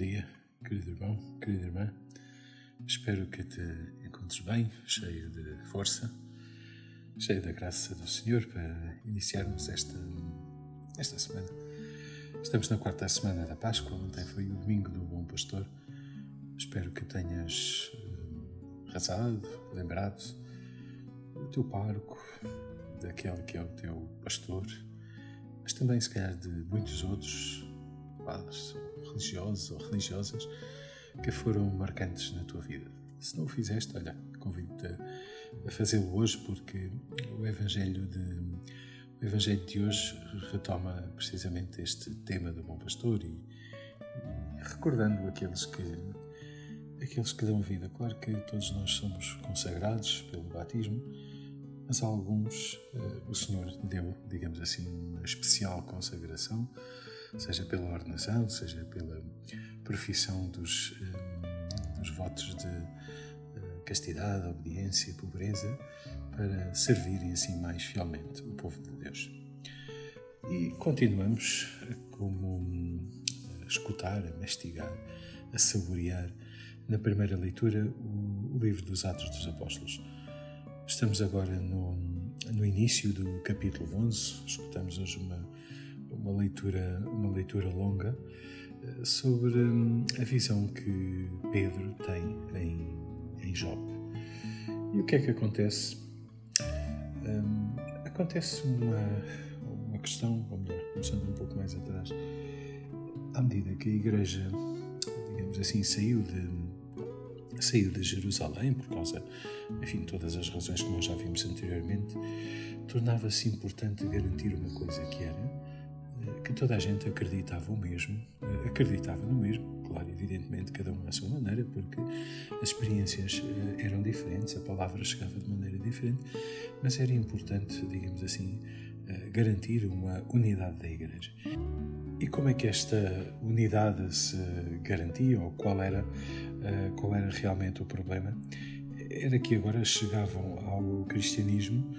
dia, querido irmão, querida irmã. Espero que te encontres bem, cheio de força, cheio da graça do Senhor para iniciarmos esta, esta semana. Estamos na quarta semana da Páscoa, ontem foi o domingo do Bom Pastor. Espero que tenhas eh, rezado, lembrado do teu pároco, daquele que é o teu pastor, mas também, se calhar, de muitos outros padres, religiosos ou religiosas que foram marcantes na tua vida. Se não o fizeste, olha, convido-te a fazê-lo hoje porque o Evangelho de o Evangelho de hoje retoma precisamente este tema do bom pastor e, e recordando aqueles que aqueles que dão vida. Claro que todos nós somos consagrados pelo batismo, mas a alguns uh, o Senhor deu, digamos assim, uma especial consagração seja pela ordenação, seja pela profissão dos, eh, dos votos de eh, castidade, obediência pobreza, para servirem assim mais fielmente o povo de Deus. E continuamos como a escutar, a mastigar, a saborear na primeira leitura o, livro dos Atos dos Apóstolos. Estamos agora no, no início do capítulo 11, escutamos hoje uma uma leitura, uma leitura longa eh, sobre hum, a visão que Pedro tem em, em Job. E o que é que acontece? Um, acontece uma, uma questão, ou melhor, começando um pouco mais atrás, à medida que a Igreja, digamos assim, saiu de saiu de Jerusalém por causa, enfim, todas as razões que nós já vimos anteriormente, tornava-se importante garantir uma coisa que era que toda a gente acreditava o mesmo, eh, acreditava no mesmo, claro, evidentemente, cada um à sua maneira, porque as experiências eh, eram diferentes, a palavra chegava de maneira diferente, mas era importante, digamos assim, eh, garantir uma unidade da Igreja. E como é que esta unidade se garantia, ou qual era, qual era realmente o problema? Era que agora chegavam ao cristianismo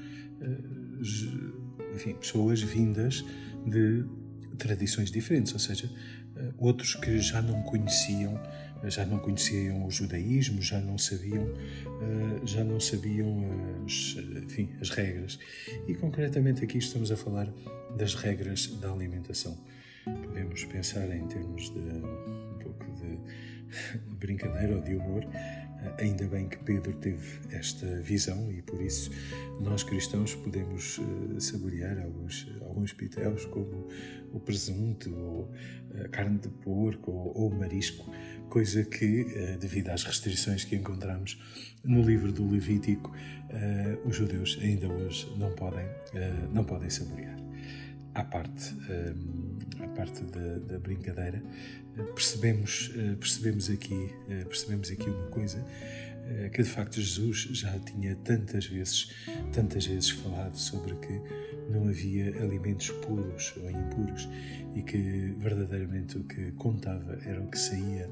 enfim, pessoas vindas de tradições diferentes, ou seja, eh, outros que já não conheciam, já não conheciam o judaísmo, já não sabiam, eh, já não sabiam as, enfim, as regras. E concretamente aqui estamos a falar das regras da alimentação. Podemos pensar em termos de um pouco de brincadeira ou de humor, Ainda bem que Pedro teve esta visão e por isso nós cristãos podemos uh, saborear alguns, alguns pitéus como o presunto ou a carne de porco ou, ou marisco, coisa que, devido às restrições que encontramos no livro do Levítico, os judeus ainda hoje não podem, não podem saborear à parte, à parte da, da brincadeira, percebemos, percebemos, aqui, percebemos aqui uma coisa que de facto Jesus já tinha tantas vezes, tantas vezes falado sobre que não havia alimentos puros ou impuros e que verdadeiramente o que contava era o que saía,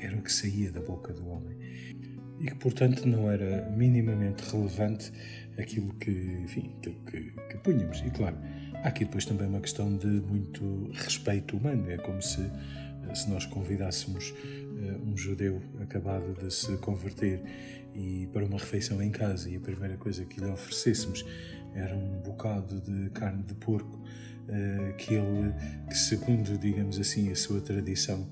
era o que saía da boca do homem e que portanto não era minimamente relevante aquilo que, enfim, aquilo que, que punhamos. E claro, há aqui depois também uma questão de muito respeito humano. É como se, eh, se nós convidássemos eh, um judeu acabado de se converter e para uma refeição em casa e a primeira coisa que lhe oferecêssemos era um bocado de carne de porco eh, que ele, que segundo, digamos assim, a sua tradição,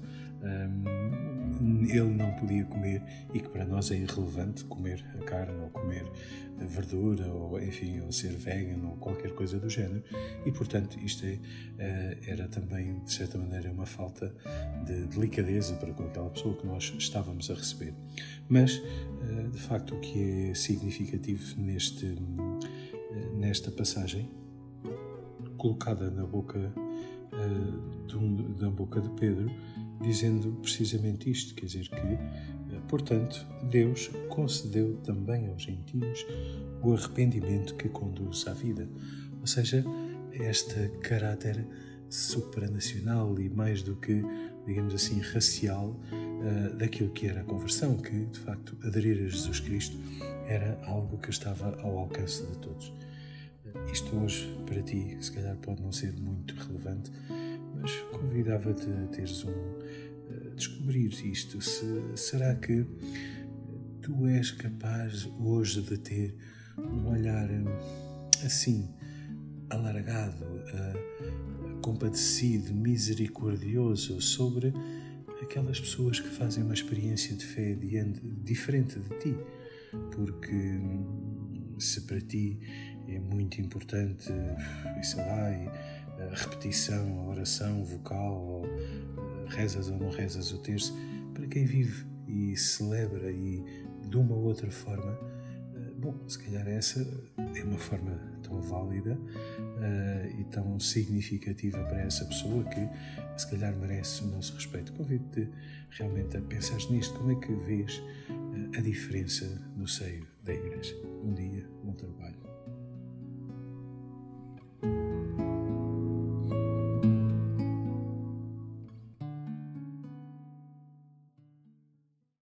ele não podia comer e que para nós é irrelevante comer a carne ou comer a verdura ou enfim ou ser vegan ou qualquer coisa do género. E portanto isto é, eh, era também de certa maneira uma falta de delicadeza para com aquela pessoa que nós estávamos a receber. Mas eh, de facto o que é significativo neste eh, nesta passagem colocada na boca da boca de Pedro dizendo precisamente isto, quer dizer que, eh, portanto, Deus concedeu também aos gentios o arrependimento que conduz à vida, ou seja, este caráter supranacional e mais do que, digamos assim, racial uh, daquilo que era a conversão, que de facto aderir a Jesus Cristo era algo que estava ao alcance de todos. Isto hoje para ti, se calhar, pode não ser muito relevante, mas convidava-te a teres um, descobrir isto. Se, será que tu és capaz hoje de ter um olhar assim, alargado, compadecido, misericordioso sobre aquelas pessoas que fazem uma experiência de fé diferente de ti? Porque hum, se para ti é muito importante, sei lá, a repetição, a oração vocal, ou eh, rezas ou não rezas o terço, para quem vive e celebra e de uma ou outra forma, eh, bom, se calhar essa é uma forma tão válida uh, e tão significativa para essa pessoa que se calhar merece o nosso respeito. Convido-te realmente a pensar nisto, como é que vês a diferença no seio da igreja. Um dia.